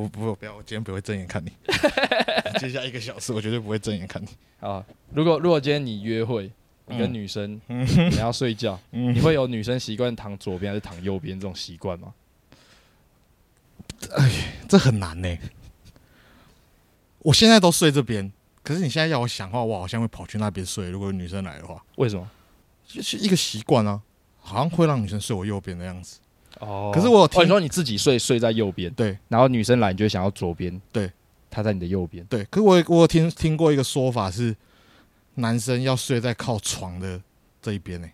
不不不要，我今天不会正眼看你。接下来一个小时，我绝对不会正眼看你。啊，如果如果今天你约会，你跟嗯女生嗯你要睡觉，嗯你会有女生习惯躺左边还是躺右边这种习惯吗？哎这很难呢、我现在都睡这边，可是你现在要我想的话，我好像会跑去那边睡。如果有女生来的话，为什么？就是一个习惯啊，好像会让女生睡我右边的样子。哦可是我有听哦，你说你自己睡睡在右边，对然后女生来，你就想要左边，对，她在你的右边。对，可是我我有听听过一个说法是，男生要睡在靠床的这一边呢、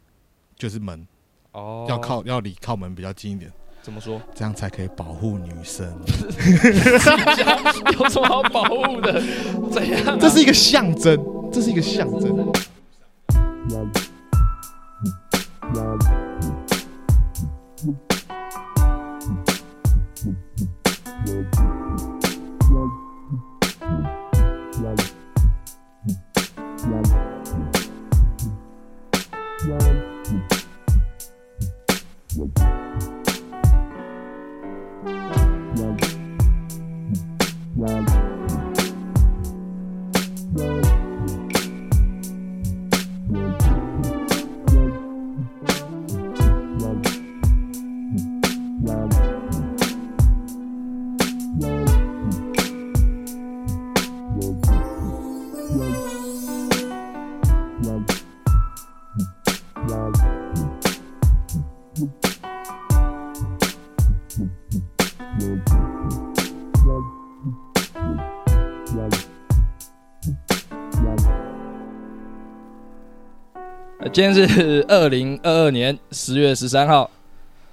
就是门哦要靠要离靠门比较近一点，怎么说？这样才可以保护女生。有什么好保护的？怎样啊、这是一个象征，这是一个象征。今天是 二零二二年十月十三号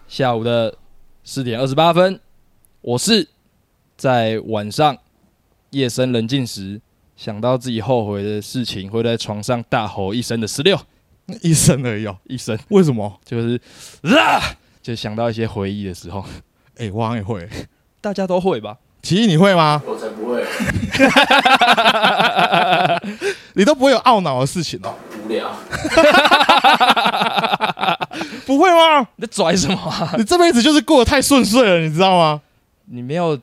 下午的四点二十八分，我是在晚上夜深人静时想到自己后悔的事情，会在床上大吼一声的十六 一声而已哦。一声，为什么？就是啊，就想到一些回忆的时候，哎、我也会。大家都会吧？奇艺，你会吗？我才不会，你都不会有懊恼的事情哦？无聊。不会吗？你在拽什么啊？你这辈子就是过得太顺遂了，你知道吗？你没有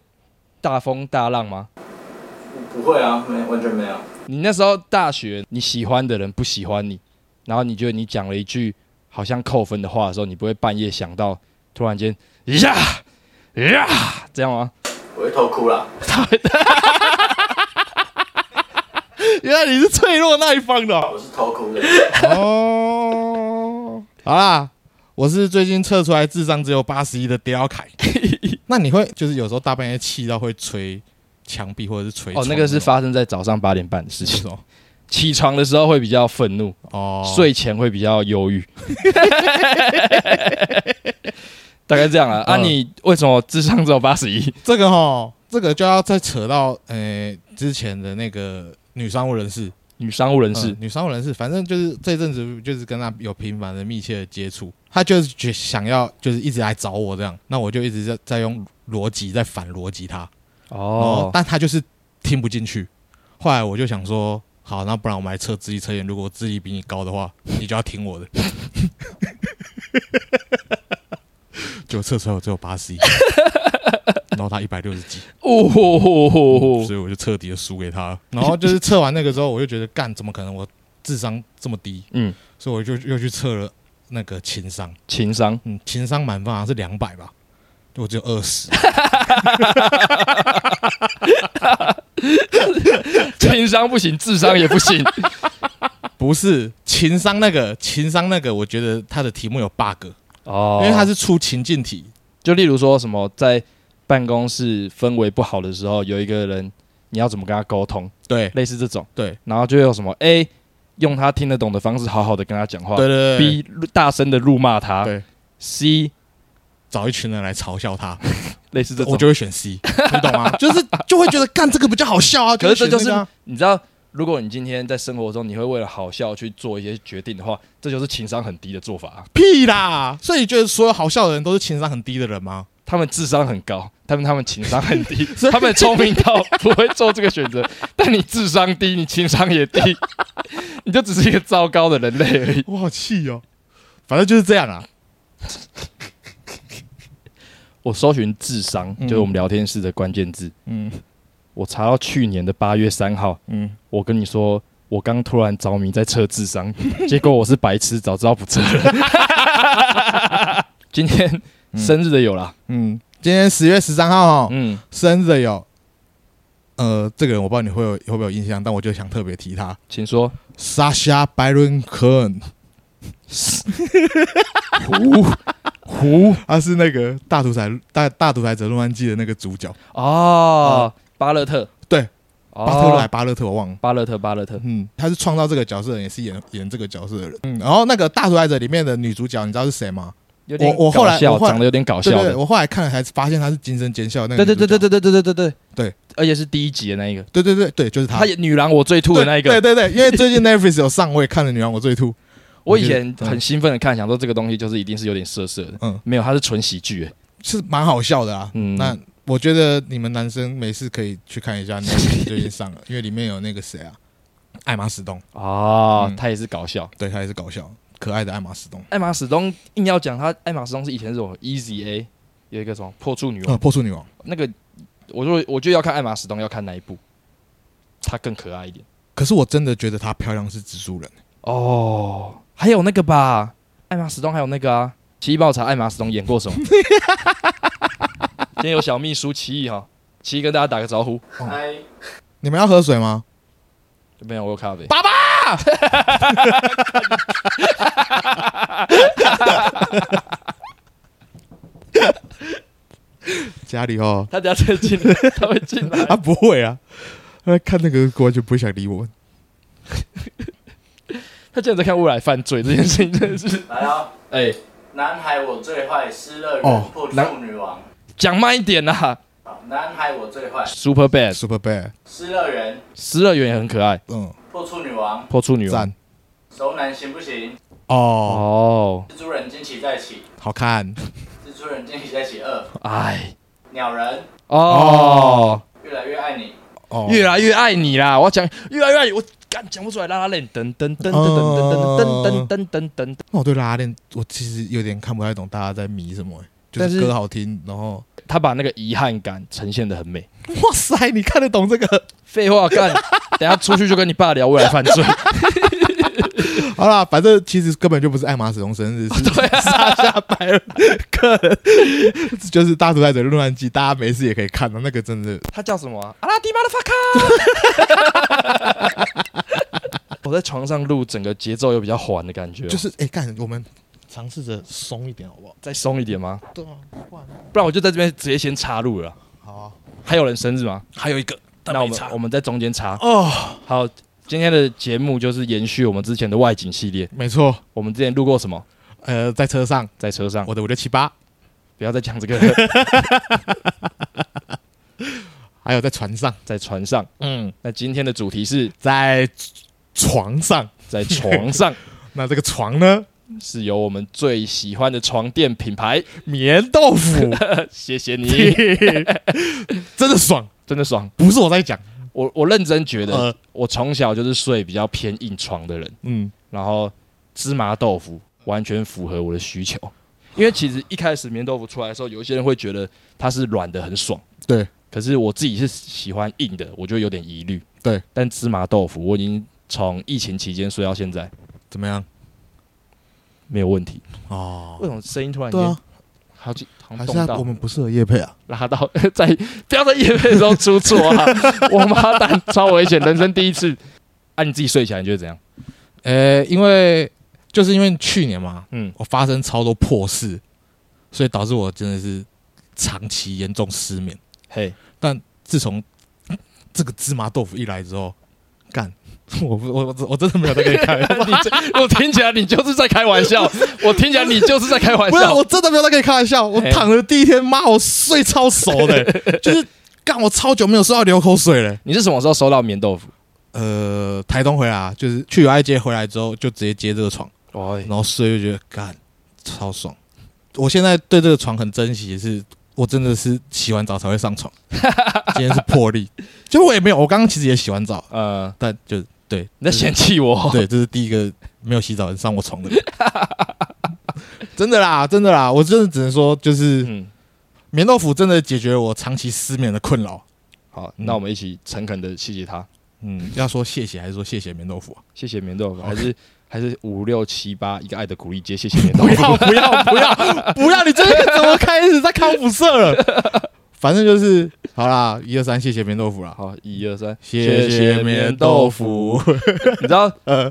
大风大浪吗？不会啊，没完全没有。你那时候大学，你喜欢的人不喜欢你，然后你觉得你讲了一句好像扣分的话的时候，你不会半夜想到突然间呀呀这样吗？我会偷哭啦。原来你是脆弱那一方的哦。我是偷哭的。哦，好啦，我是最近测出来智商只有八十一的刁凯。那你会就是有时候大半夜气到会捶墙壁或者是捶哦，那个是发发生在早上八点半的事情。哦起床的时候会比较愤怒，哦，睡前会比较忧郁，大概这样啊。啊，嗯你为什么智商只有八十一？这个哈，这个就要再扯到呃之前的那个女商务人士女商务人士嗯女商务人士，反正就是这阵子就是跟他有频繁的密切的接触，他就是觉想要就是一直来找我这样，那我就一直在在用逻辑在反逻辑他，哦哦，但他就是听不进去。后来我就想说，好，那不然我们来测智力测验，如果我智力比你高的话，你就要听我的。结果测出来我只有八十一，然后他一百六十几，哦吼吼吼吼所以我就彻底的输给他了。然后就是测完那个之后，我就觉得干，怎么可能我智商这么低？嗯，所以我就又去测了那个情商，情商嗯，情商满分好像是两百吧，我只有二十。情商不行，智商也不行。不是情商那个，情商那个，我觉得他的题目有 bug，哦。因为他是出情境题。就例如说什么在办公室氛围不好的时候，有一个人你要怎么跟他沟通，对。类似这种，对。然后就有什么 A 用他听得懂的方式好好的跟他讲话。对对对，B 大声的辱骂他。对，，C 找一群人来嘲笑他，类似这种，我就会选 C，你懂吗？就是就会觉得干这个比较好笑啊。可是这就是你知道。如果你今天在生活中，你会为了好笑去做一些决定的话，这就是情商很低的做法、啊。屁啦！所以你觉得所有好笑的人都是情商很低的人吗？他们智商很高，他们他们情商很低，他们聪明到不会做这个选择。但你智商低，你情商也低，你就只是一个糟糕的人类而已。我好气哦。反正就是这样啊。我搜寻智商，嗯就是我们聊天室的关键字，嗯我查到去年的八月三号，嗯，我跟你说，我刚突然着迷在测智商，结果我是白痴，早知道不测了。今天生日的有啦，嗯，今天十月十三号哦，嗯，生日的有，呃，这个人我不知道你会有会不会有印象，但我就想特别提他请说。，Sasha Baron Cohen，胡胡。他是那个大独裁大大独裁者论安记的那个主角，哦，巴勒特，对，哦，巴特勒还巴勒特我忘了。巴勒特，巴勒特，嗯，他是创造这个角色的人，也是演演这个角色的人。嗯，然后那个大独裁者里面的女主角，你知道是谁吗？有点我我后来我长得有点搞笑的，我后来看了才发现她是金声尖笑那个。对对对对对对对对对对对，而且是第一集的那一个，对对对对，就是她他。演女郎我最吐的那一个，对对对，因为最近 Netflix 有上，我也看了《女郎我最吐》。我以前很兴奋的看，想说这个东西就是一定是有点色色的，嗯，没有，它是纯喜剧，哎是蛮好笑的啊。嗯那我觉得你们男生没事可以去看一下 Netflix 最近上了，因为里面有那个谁啊，艾玛史东，哦嗯，他也是搞笑。对他也是搞笑，可爱的艾玛史东。艾玛史东硬要讲他，艾玛史东是以前是什么 Easy A 有一个什么破处女呃，王，破处女王。那个我就我就要看艾玛史东，要看哪一部，她更可爱一点。可是我真的觉得她漂亮是蜘蛛人。哦，还有那个吧，艾玛史东还有那个啊，奇异报查艾玛史东演过什么？今天有小秘书奇异哈，奇异跟大家打个招呼。嗨，你们要喝水吗？没有，我有咖啡。爸爸，家里哦，他等下再进来，他会进来。他 不会啊，他看那个完全不会想理我们。他竟然在看未来犯罪这件事情，真的是，来啊！哎、男孩我最坏，失乐哦园破处女王。讲慢一点呐、好，南海我最坏，Super Bad，Super Bad，失乐园失乐园也很可爱，嗯，破处女王，破处女王。赞。熟男行不行？哦，哦，蜘蛛人惊奇再起，好看。蜘蛛人惊奇再起。二，哎，鸟人。哦，越来越爱你，哦，越来越爱你啦！我要讲越来越爱你，我干讲不出来，拉拉链，噔噔噔噔噔噔噔噔噔噔噔，那我对拉拉链，我其实有点看不太懂大家在迷什么、欸，就但是是歌好听，然后他把那个遗憾感呈现的很美。哇塞，你看得懂这个？废话干，等下出去就跟你爸聊未来犯罪。好啦，反正其实根本就不是艾玛史东生日，是 对啊，莎夏白人客人，就是大独裁者论案记，大家没事也可以看到，那个真的他叫什么啊？阿拉迪马的法卡。我在床上录，整个节奏又比较缓的感觉，就是哎，干、我们尝试着松一点好不好？再松一点吗？对啊，不然不然我就在这边直接先插入了。好啊，还有人生日吗？还有一个，那我们我们在中间插。哦，好，今天的节目就是延续我们之前的外景系列。没错，我们之前录过什么？呃，在车上，在车上，我的五六七八，不要再讲这个了。还有在船上，在船上。嗯，那今天的主题是在床上，在床上，那这个床呢，是由我们最喜欢的床垫品牌。棉豆腐，谢谢你，真的爽，真的爽。不是我在讲，我我认真觉得，呃，我从小就是睡比较偏硬床的人，嗯，然后芝麻豆腐完全符合我的需求。因为其实一开始棉豆腐出来的时候，有一些人会觉得它是软的很爽，对，可是我自己是喜欢硬的，我就有点疑虑。对，但芝麻豆腐我已经从疫情期间睡到现在怎么样？没有问题。哦为，什么声音突然间对啊，好几好还是他像我们不适合叶配啊？拉到在 不要在夜配的时候出错啊！王八蛋超危险，人生第一次。啊，你自己睡起来你觉得怎样？呃，因为就是因为去年嘛，嗯，我发生超多破事，所以导致我真的是长期严重失眠。嘿，但自从这个芝麻豆腐一来之后，干，我不我我我真的没有在跟你开玩笑，你我听起来你就是在开玩笑，我听起来你就是在开玩不是笑。我真的没有在跟你开玩笑。我躺的第一天，妈，我睡超熟的、就是干我超久没有睡到流口水了、你是什么时候收到棉豆腐？呃，台东回来啊，就是去友爱街回来之后，就直接接这个床，哦，然后睡就觉得干超爽。我现在对这个床很珍惜，是我真的是洗完澡才会上床。今天是破例，就我也没有，我刚刚其实也洗完澡，呃，但就对，你在嫌弃我？对，这是第一个没有洗澡人上我床的人。真的啦，真的啦，我真的只能说，就是嗯，棉豆腐真的解决了我长期失眠的困扰。好，嗯那我们一起诚恳的谢谢他，嗯，要说谢谢还是说谢谢棉豆腐啊？谢谢棉豆腐，还是还是五六七八一个爱的鼓励接谢谢棉豆不腐。要 不要不要不要！你这个怎么开始在康复社了？反正就是好啦，一二三，谢谢棉豆腐啦。好，一二三，谢谢棉豆腐。你知道呃，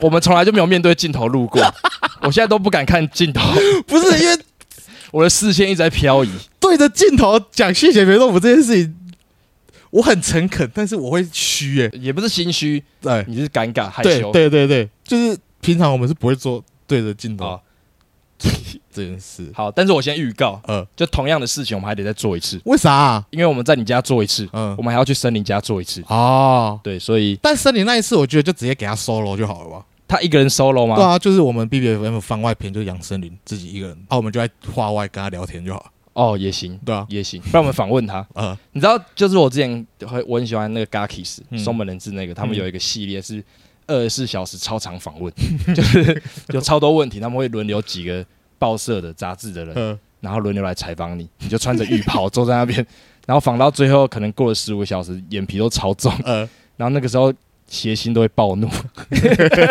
我们从来就没有面对镜头录过，我现在都不敢看镜头，不是因为 我的视线一直在漂移。对着镜头讲谢谢棉豆腐这件事情，我很诚恳，但是我会虚欸、也不是心虚，对你是尴尬害羞。对对对，就是平常我们是不会做对着镜头好这件事。好，但是我先预告，呃，就同样的事情，我们还得再做一次，为啥、啊？因为我们在你家做一次，嗯我们还要去森林家做一次。哦，对，所以但森林那一次，我觉得就直接给他 solo 就好了吧？他一个人 solo 吗？对啊，就是我们 B B F M 番外篇就是杨森林自己一个人，啊，我们就在话外跟他聊天就好。哦，也行，对啊，也行，不然我们访问他。呃，你知道，就是我之前会我很喜欢那个 Gakis 嗯松本人志那个，他们有一个系列是二十四小时超长访问，就是有超多问题，他们会轮流几个报社的杂志的人，呃，然后轮流来采访你，你就穿着浴袍坐在那边，然后访到最后可能过了十五个小时，眼皮都超重，呃，然后那个时候谐星都会暴怒，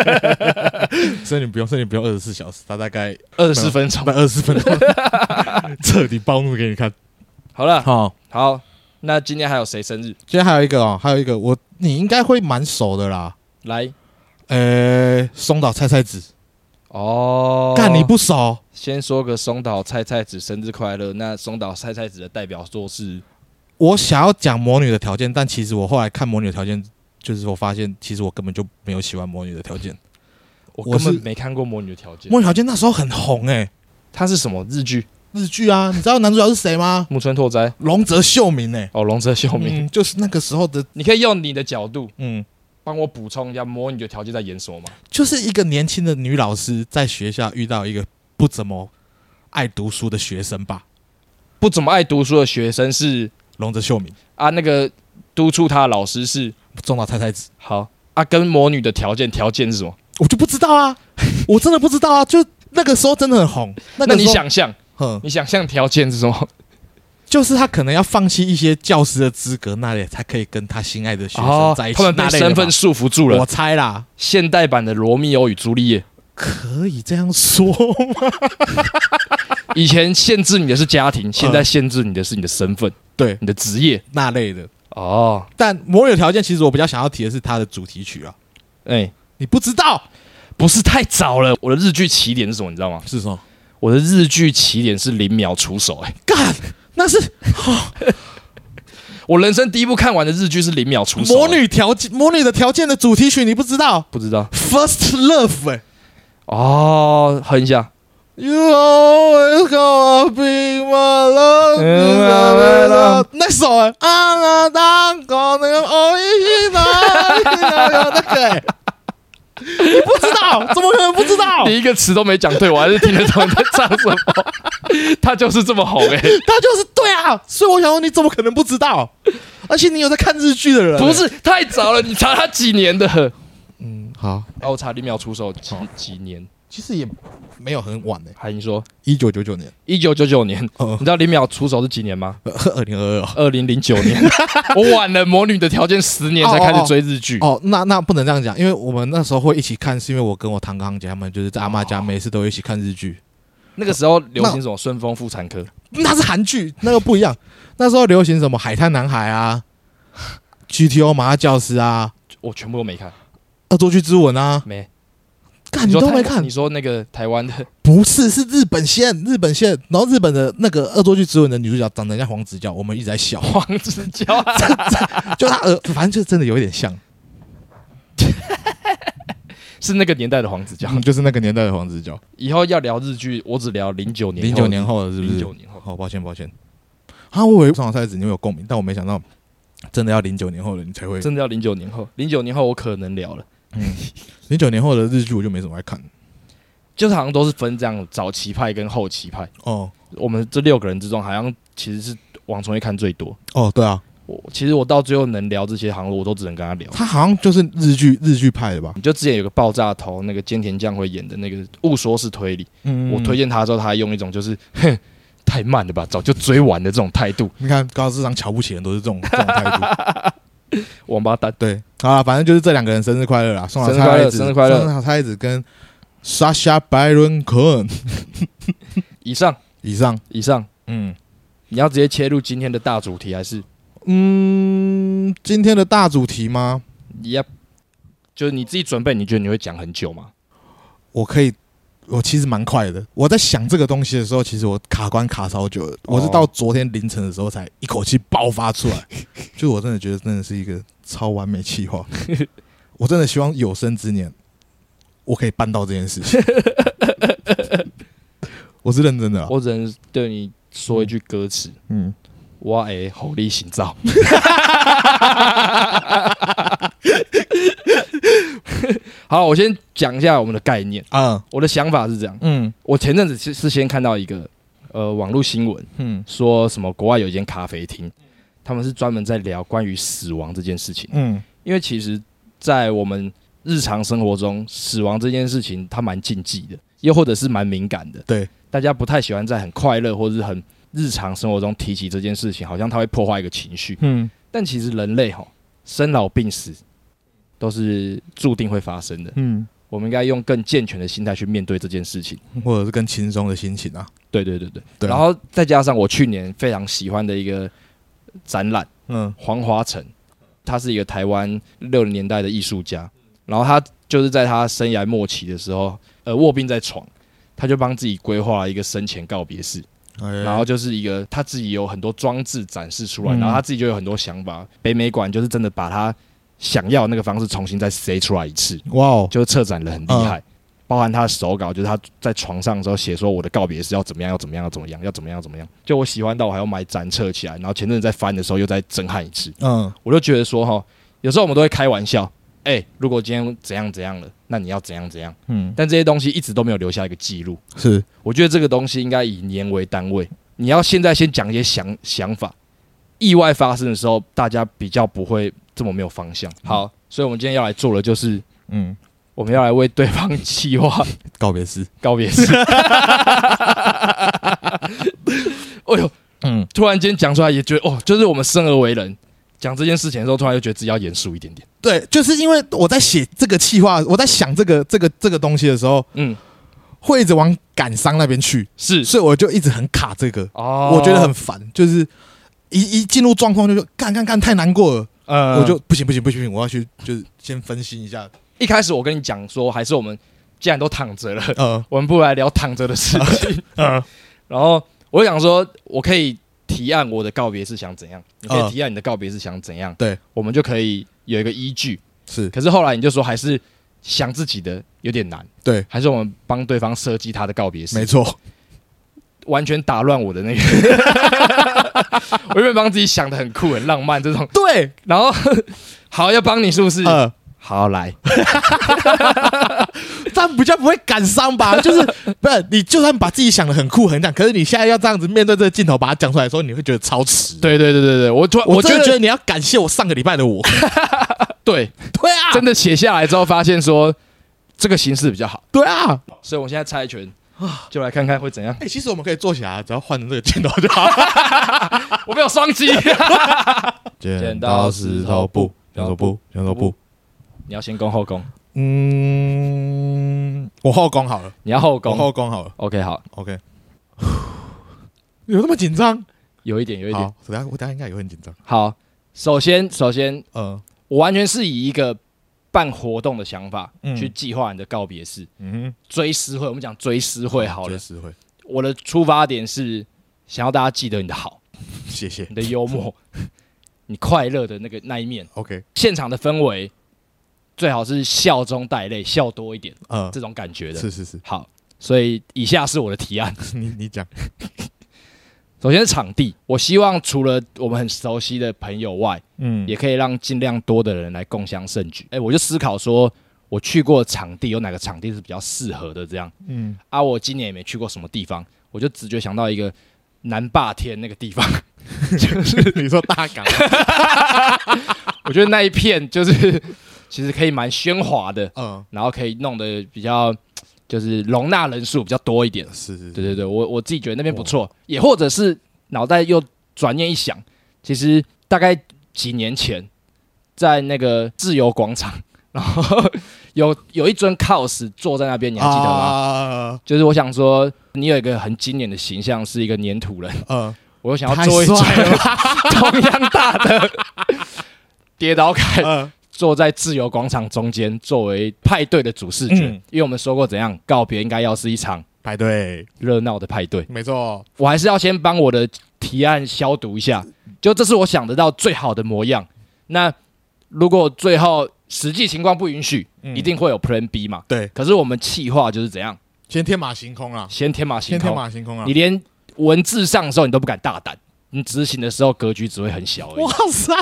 所以你不用，所以你不用二十四小时，他大概二十四分钟大。概二十四分钟，彻底暴怒给你看。好了，好，好，那今天还有谁生日？今天还有一个哦，还有一个我你应该会蛮熟的啦。来呃，松岛菜菜子，哦，干你不熟？先说个松岛菜菜子生日快乐。那松岛菜菜子的代表作是我想要讲魔女的条件，但其实我后来看魔女的条件，就是我发现其实我根本就没有喜欢魔女的条件。我我根本是没看过《魔女的条件》，魔女条件那时候很红诶、它是什么日剧？日剧啊，你知道男主角是谁吗？木村拓哉龙泽秀明诶、哦，龙泽秀明。嗯，就是那个时候的，你可以用你的角度嗯，帮我补充一下《魔女的条件》在演什么吗？就是一个年轻的女老师在学校遇到一个不怎么爱读书的学生吧，不怎么爱读书的学生是龙泽秀明，啊，那个督促他的老师是中岛菜菜子，好啊，跟魔女的条件条件是什么？我就不知道啊，我真的不知道啊，就那个时候真的很红。那那你想象，哼，你想象条件是什么？就是他可能要放弃一些教师的资格，那里才可以跟他心爱的学生在一起。哦他们被身份束缚住了我。猜啦，现代版的罗密欧与朱丽叶，可以这样说吗？以前限制你的是家庭，现在限制你的是你的身份、对，你的职业。那类的。哦，但魔女的条件，其实我比较想要提的是它的主题曲啊，哎、你不知道不是太早了。我的日剧起点是什么？你知道吗？是什么？我的日剧起点是零秒出手、哎，干，那是 我人生第一部看完的日剧是零秒出手、魔哎女条件，魔女的条件的主题曲，你不知道不知道？First Love，哎、哦，哼一下。You always gonna be my love，嗯 my love 那首哎，啊当个那个哦一那那个哎，你不知道？怎么可能不知道？你一个词都没讲对，我还是听得懂你在唱什么。他就是这么红哎、他就是对啊，所以我想说，你怎么可能不知道？而且你有在看日剧的人，不？是太早了，你查他几年的？嗯，好，啊，我查李淼出手几几年？其实也没有很晚呢，还你说一九九九年，一九九九年，嗯你知道李淼出手是几年吗？二零二二。二零零九年，我晚了魔女的条件十年才开始追日剧。哦，那那不能这样讲，因为我们那时候会一起看，是因为我跟我堂哥堂姐他们就是在阿妈家，每次都一起看日剧。那个时候流行什么顺丰妇产科？那是韩剧，那个不一样。那时候流行什么海滩男孩啊，GTO 麻辣教师啊，我全部都没看，恶作剧之吻啊，没。干你都没看你？说那个台湾的不是，是日本线，日本线。然后日本的那个恶作剧之吻的女主角长得像黄子佼，我们一直在笑，黄子佼，就他呃，反正就真的有一点像，是那个年代的黄子佼。就是那个年代的黄子佼。以后要聊日剧，我只聊零九年，零九年后的是不是？零九年后。好，抱歉抱歉。啊，我以为上场赛子你会有共鸣，但我没想到真的要零九年后了你才会。真的要零九年后，零九年后我可能聊了，零九年后的日剧我就没什么爱看。就是好像都是分这样早期派跟后期派。哦我们这六个人之中，好像其实是王崇会看最多。哦，对啊，我其实我到最后能聊这些，好像我都只能跟他聊。他好像就是日剧日剧派的吧？你就之前有个爆炸头，那个菅田将晖演的那个误说式推理，嗯。我推荐他之后，他还用一种就是哼太慢了吧，早就追完的这种态度，你看高智商瞧不起人都是这种这种态度。王八蛋。对，好了，反正就是这两个人生日快乐啦，送小生日快乐菜子，生日快乐。送小菜子跟 Sasha Baron Cohen 以上。以上，以上，嗯。你要直接切入今天的大主题，还是嗯，今天的大主题吗？你要就是你自己准备？你觉得你会讲很久吗？我可以，我其实蛮快的。我在想这个东西的时候，其实我卡关卡超久了。我是到昨天凌晨的时候才一口气爆发出来，就我真的觉得真的是一个超完美企划。我真的希望有生之年，我可以办到这件事情。我是认真的啊，我只能对你说一句歌词：嗯，我诶，吼力行造。好，我先讲一下我们的概念。啊，我的想法是这样：嗯我前阵子是是先看到一个呃网络新闻，嗯说什么国外有一间咖啡厅，他们是专门在聊关于死亡这件事情。嗯因为其实，在我们日常生活中，死亡这件事情它蛮禁忌的，又或者是蛮敏感的。对，大家不太喜欢在很快乐或者是很日常生活中提起这件事情，好像它会破坏一个情绪。嗯但其实人类哈，生老病死都是注定会发生的。嗯，我们应该用更健全的心态去面对这件事情。或者是更轻松的心情啊。对对对对。然后再加上我去年非常喜欢的一个展览嗯《黄华成》，他是一个台湾六零年代的艺术家，然后他就是在他生涯末期的时候，呃，卧病在床，他就帮自己规划了一个生前告别式，然然后就是一个他自己有很多装置展示出来，嗯然后他自己就有很多想法。北美馆就是真的把他想要那个方式重新再塞出来一次，哇哦，就是策展人很厉害。包含他的手稿，就是他在床上的时候写说我的告别是要怎么样，要怎么样，要怎么样，要怎么样，要怎么样。就我喜欢到我还要买展册起来，然后前阵子在翻的时候又再震撼一次。嗯我就觉得说哈，有时候我们都会开玩笑，哎、如果今天怎样怎样了，那你要怎样怎样。嗯，但这些东西一直都没有留下一个记录。是我觉得这个东西应该以年为单位，你要现在先讲一些想想法，意外发生的时候，大家比较不会这么没有方向。好，所以我们今天要来做的就是，嗯，我们要来为对方计划 告别式。告别式。哎呦，嗯突然间讲出来也觉得哦，就是我们生而为人，讲这件事情的时候，突然就觉得自己要严肃一点点。对，就是因为我在写这个气话，我在想这个这个这个东西的时候，嗯，会一直往感伤那边去，是。所以我就一直很卡这个，哦。我觉得很烦，就是一一进入状况就说干干干太难过了，呃。我就不行不行不行不行，我要去就是先分析一下，一开始我跟你讲说，还是我们既然都躺着了，呃。我们不如来聊躺着的事情。呃。然后我想说，我可以提案我的告别是想怎样，你可以嗯。提案你的告别是想怎样，对，我们就可以有一个依据。是。可是后来你就说，还是想自己的有点难，对，还是我们帮对方设计他的告别式，没错，完全打乱我的那个。我原本帮自己想的很酷、很浪漫这种，对，然后 好要帮你是不是？呃，好来，这样比较不会感伤吧？就是 不是你就算把自己想的很酷很赞，可是你现在要这样子面对这个镜头把它讲出来的时候，你会觉得超迟。对对对对对，我突然我觉得真的觉得你要感谢我上个礼拜的我。对，对啊，真的写下来之后，发现说这个形式比较好，对啊。所以我现在猜拳，就来看看会怎样。哎、其实我们可以坐起来，只要换成这个镜头就好。我没有双击，剪刀石头布剪刀布，剪刀布。你要先攻后攻，嗯，我后攻好了，你要后攻。我后攻好了。OK，好，OK，有那么紧张？有一点，有一点。等下我等下应该也会很紧张。好，首先，首先，呃，我完全是以一个办活动的想法嗯去计划你的告别式、嗯追思会。我们讲追思会好了追思会，我的出发点是想要大家记得你的好，谢谢你。的幽默，你快乐的那个那一面。OK，现场的氛围最好是笑中带泪，笑多一点嗯，这种感觉的。是是是，好，所以以下是我的提案。你你讲，首先是场地，我希望除了我们很熟悉的朋友外，嗯也可以让尽量多的人来共襄盛举。哎、我就思考说，我去过的场地有哪个场地是比较适合的？这样嗯，啊，我今年也没去过什么地方，我就直觉想到一个南霸天那个地方，就是你说大港，我觉得那一片就是其实可以蛮喧哗的，嗯。然后可以弄得比较就是容纳人数比较多一点。是是，对对对，我我自己觉得那边不错，也或者是脑袋又转念一想，其实大概几年前在那个自由广场，然后有有一尊 cos 坐在那边，你还记得吗？吗？就是我想说，你有一个很经典的形象是一个粘土人，嗯，我又想要做一帅尊 同样大的 跌倒凯嗯坐在自由广场中间，作为派对的主视觉。嗯因为我们说过，怎样告别应该要是一场排队，热闹的派对。没错，我还是要先帮我的提案消毒一下，就这是我想得到最好的模样。那如果最后实际情况不允许，嗯一定会有 Plan B 嘛？对，可是我们气划就是怎样，先天马行空啊，先天马行先天空，马行空啊你！连文字上的时候你都不敢大胆，你执行的时候格局只会很小而已哇。塞，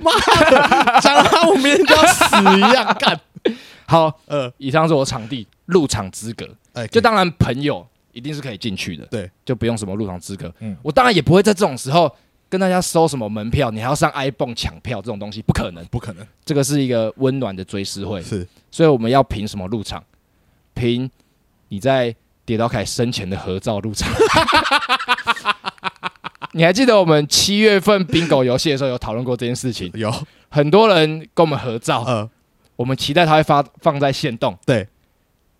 妈的，讲得我明天就要死一样干。好，呃，以上是我场地入场资格，哎，就当然朋友一定是可以进去的，对，就不用什么入场资格。嗯我当然也不会在这种时候跟大家收什么门票，你还要上 iPhone 抢票这种东西，不可能。不可能，这个是一个温暖的追思会，是所以我们要凭什么入场？凭你在跌倒凯生前的合照入场。你还记得我们七月份 bingo 游戏的时候有讨论过这件事情？有，很多人跟我们合照，呃，我们期待他会发放在线动，对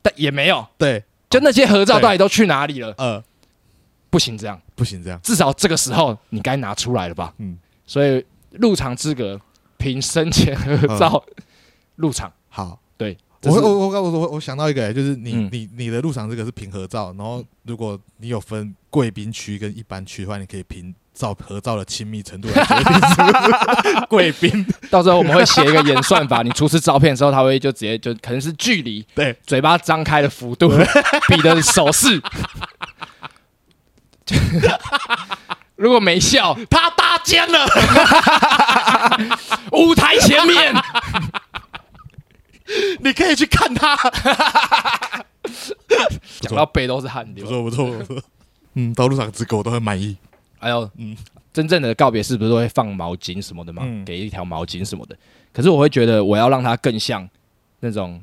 但也没有。对，就那些合照到底都去哪里了？呃，不行，这样不行这样，至少这个时候你该拿出来了吧？嗯，所以入场资格凭生前合照入场。好。对，我我我我我我想到一个、就是你、嗯你你的入场这个是平合照，然后如果你有分贵宾区跟一般区的话，你可以凭照合照的亲密程度来决定是不是 贵宾。到时候我们会写一个演算法，你出示照片的时候，他会就直接就可能是距离，对，嘴巴张开的幅度，比的手势。如果没笑，他搭肩了，舞台前面，你可以去看他。讲到背都是汗流。不错不错不错，嗯，到路上只狗都很满意。还有，嗯真正的告别式不是都会放毛巾什么的嘛？嗯给一条毛巾什么的。可是我会觉得我要让它更像那种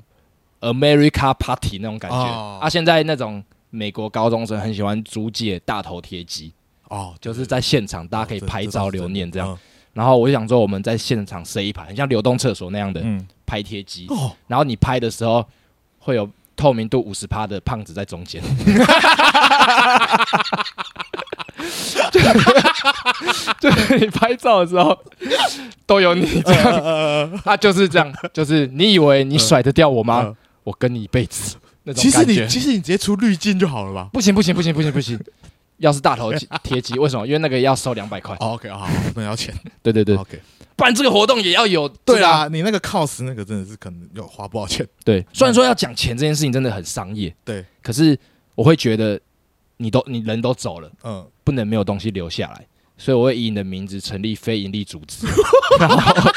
America Party 那种感觉、哦啊。现在那种美国高中生很喜欢租借大头贴机，哦，就是在现场大家可以拍照留念这样。。这然后我就想说，我们在现场设一排，很像流动厕所那样的嗯，拍贴机。哦，然后你拍的时候会有透明度五十趴的胖子在中间，就 就是你拍照的时候都有你这样，呃，他就是这样，就是你以为你甩得掉我吗？呃我跟你一辈子那种其实感觉你。其实你直接出滤镜就好了吧？不行不行不行不行不行，要是大头贴机，为什么？因为那个要收两百块。哦，OK，好，好那要钱。对对对，OK，办这个活动也要有啊。对啦，你那个 cos 那个真的是可能要花不少钱。对，虽然说要讲钱这件事情真的很商业，对，可是我会觉得你都你人都走了，嗯，不能没有东西留下来，所以我会以你的名字成立非盈利组织，然后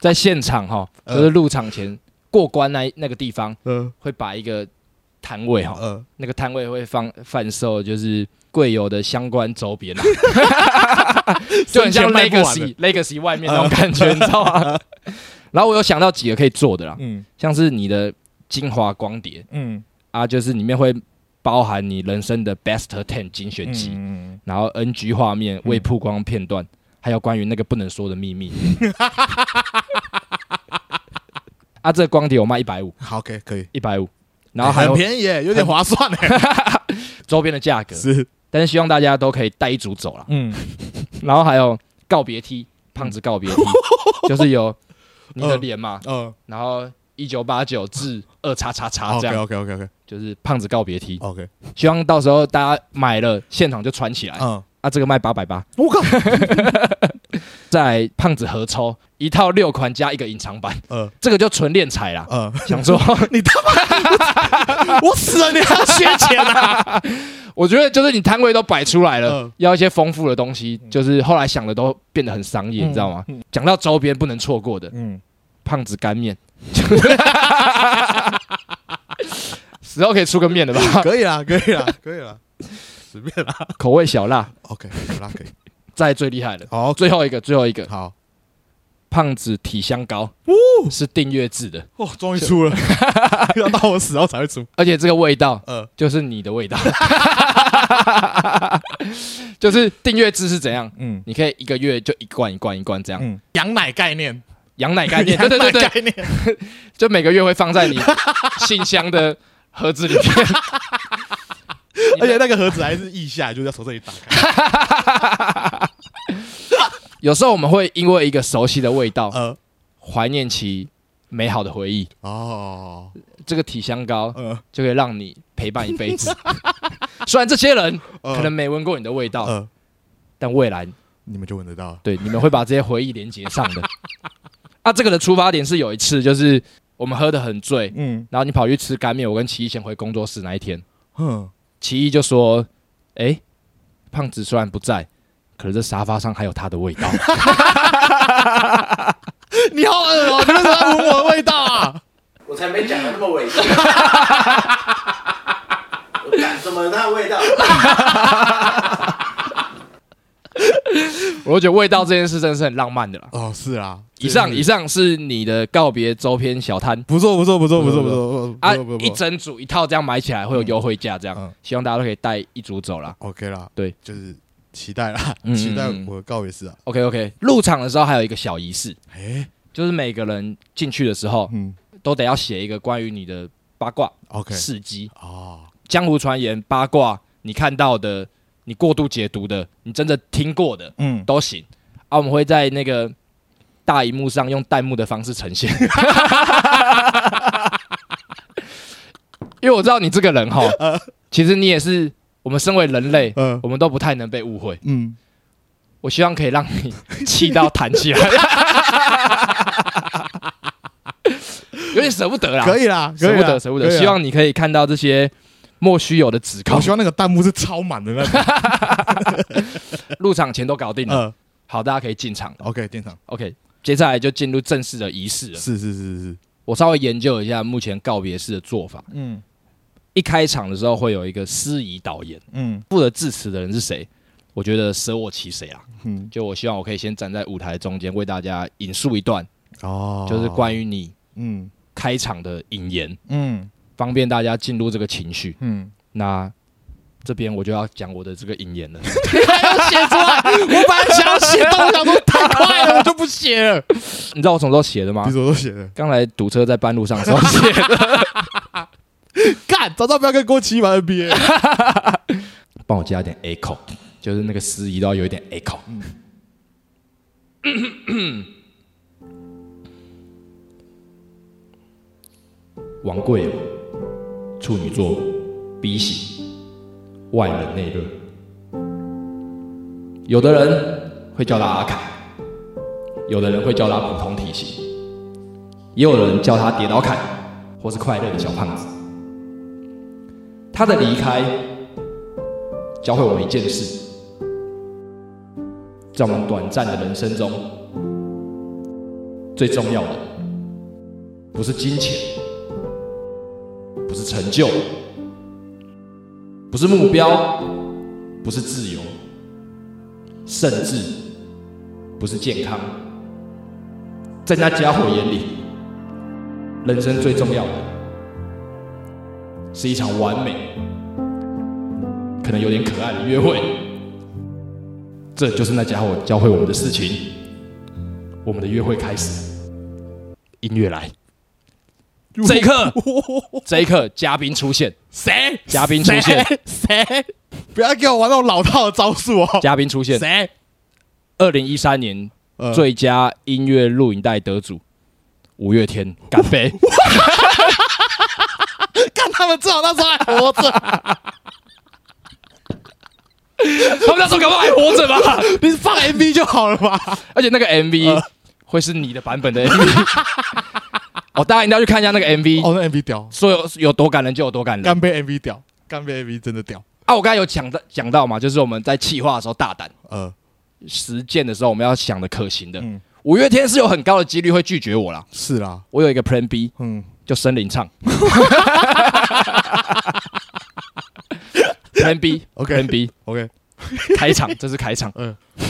在现场哈，呃就是入场前过关那那个地方嗯。会把一个摊位哈，呃，那个摊位会放贩售就是贵友的相关周边啊，就很像 Legacy Legacy 外面那种感觉，你知道吗？然后我有想到几个可以做的啦，嗯。像是你的精华光碟。嗯，啊，就是里面会包含你人生的 Best Ten 精选集，嗯，然后 NG 画面、未曝光片段，还有关于那个不能说的秘密。啊，这个光碟我卖一百五，好，OK，可以。一百五，然后还有很便宜耶，有点划算哎。周边的价格，是，但是希望大家都可以带一组走了。嗯，然后还有告别梯胖子告别梯 就是有你的脸嘛，嗯然后一九八九至二叉叉叉这，OK 样，OK OK OK 就是胖子告别梯。OK，希望到时候大家买了现场就穿起来。嗯，啊，这个卖八百八。我靠，在胖子合抽一套六款加一个隐藏版，呃这个就纯练财啦。呃，想说，你他妈，我死了，你还要缺钱啊？我觉得就是你摊位都摆出来了，嗯要一些丰富的东西，就是后来想的都变得很商业，嗯你知道吗？讲到周边不能错过的，嗯，胖子干面，时候可以出个面的吧？可以啦，可以啦，可以啦，随便啦。口味小辣，OK，小辣，可以。再最厉害的，好，最后一个，最后一个。好，胖子体香膏，是订阅制的，哦，终于出了，要到我死后才会出。而且这个味道呃，就是你的味道，就是订阅制是怎样？嗯。你可以一个月就一罐一罐一罐这样，嗯，羊奶概念，羊奶概念，对对对对，羊奶概念，就每个月会放在你信箱的盒子里面。而且那个盒子还是腋下，就是要从这里打开。有时候我们会因为一个熟悉的味道，呃，怀念起美好的回忆。哦，这个体香膏呃，就可以让你陪伴一辈子。虽然这些人呃可能没闻过你的味道，呃，但未来你们就闻得到。对你们会把这些回忆连接上的。啊，这个的出发点是有一次，就是我们喝得很醉，嗯然后你跑去吃干面，我跟奇艺先回工作室那一天，哼，奇艺就说：“哎、胖子虽然不在，可是这沙发上还有他的味道。你好恶哦！你为什么要闻我的味道啊？我才没讲的那么猥亵。我干什么？那味道？” 我就觉得味道这件事真的是很浪漫的啦。哦，是啊。以上以上是你的告别周边小摊。不错不错不错不错不不错啊一整组一套这样买起来会有优惠价，这样、嗯希望大家都可以带一组走啦。OK 啦。对，就是期待啦，嗯期待我的告别式啊。OK OK，入场的时候还有一个小仪式，哎，就是每个人进去的时候嗯都得要写一个关于你的八卦，OK，事迹、哦，江湖传言、八卦，你看到的、你过度解读的、你真的听过的嗯，都行。啊，我们会在那个大荧幕上用弹幕的方式呈现。因为我知道你这个人哈，其实你也是我们身为人类，嗯，我们都不太能被误会。嗯，我希望可以让你气到弹起来，有点舍不得啦，可以啦，舍不得，舍不得。希望你可以看到这些莫须有的指控我，希望那个弹幕是超满的那种。入场前都搞定了。呃好，大家可以进场。，OK，进场。OK，接下来就进入正式的仪式了。是是是是，我稍微研究一下目前告别式的做法。嗯一开场的时候会有一个司仪导演，嗯负责致辞的人是谁？我觉得舍我其谁啊！嗯，就我希望我可以先站在舞台中间为大家引述一段，哦，就是关于你嗯开场的引言，嗯方便大家进入这个情绪。嗯，那这边我就要讲我的这个引言了。还要写出来，我本来想要写，但我想说太快了，我就不写了。你知道我什么时候写的吗你？什么时候写的？刚才堵车在半路上的时候写的。干，早知道不要跟郭奇玩 NBA。帮我加点 echo，就是那个司仪都要有一点 echo。王贵，处女座，B 型，外冷内热。有的人会叫他阿凯，有的人会叫他普通体型，也有人叫他跌倒凯，或是快乐的小胖子。他的离开教会我们一件事，在我们短暂的人生中，最重要的不是金钱，不是成就，不是目标，不是自由，甚至不是健康。在那家伙眼里，人生最重要的是一场完美。可能有点可爱的约会，这就是那家伙教会我们的事情。我们的约会开始，音乐来，这一刻，这一刻，嘉宾出现，谁？嘉宾出现，谁？不要给我玩那种老套的招数哦。嘉宾出现。谁？二零一三年呃最佳音乐录影带得主，五月天，干杯！看他们至少那时候还活着，他们那时候搞不好还活着吧？你放 MV 就好了吧？而且那个 MV 呃会是你的版本的 MV。哦，大家一定要去看一下那个 MV，哦，那 MV 屌，说有有多感人就有多感人。干杯 MV 屌，干杯 MV 真的屌。啊，我刚才有讲到讲到嘛，就是我们在企划的时候大胆呃，实践的时候，我们要想的可行的。嗯五月天是有很高的几率会拒绝我啦。是啦，我有一个 Plan B，嗯，就森林唱。Plan B OK Plan B OK，开场，这是开场。嗯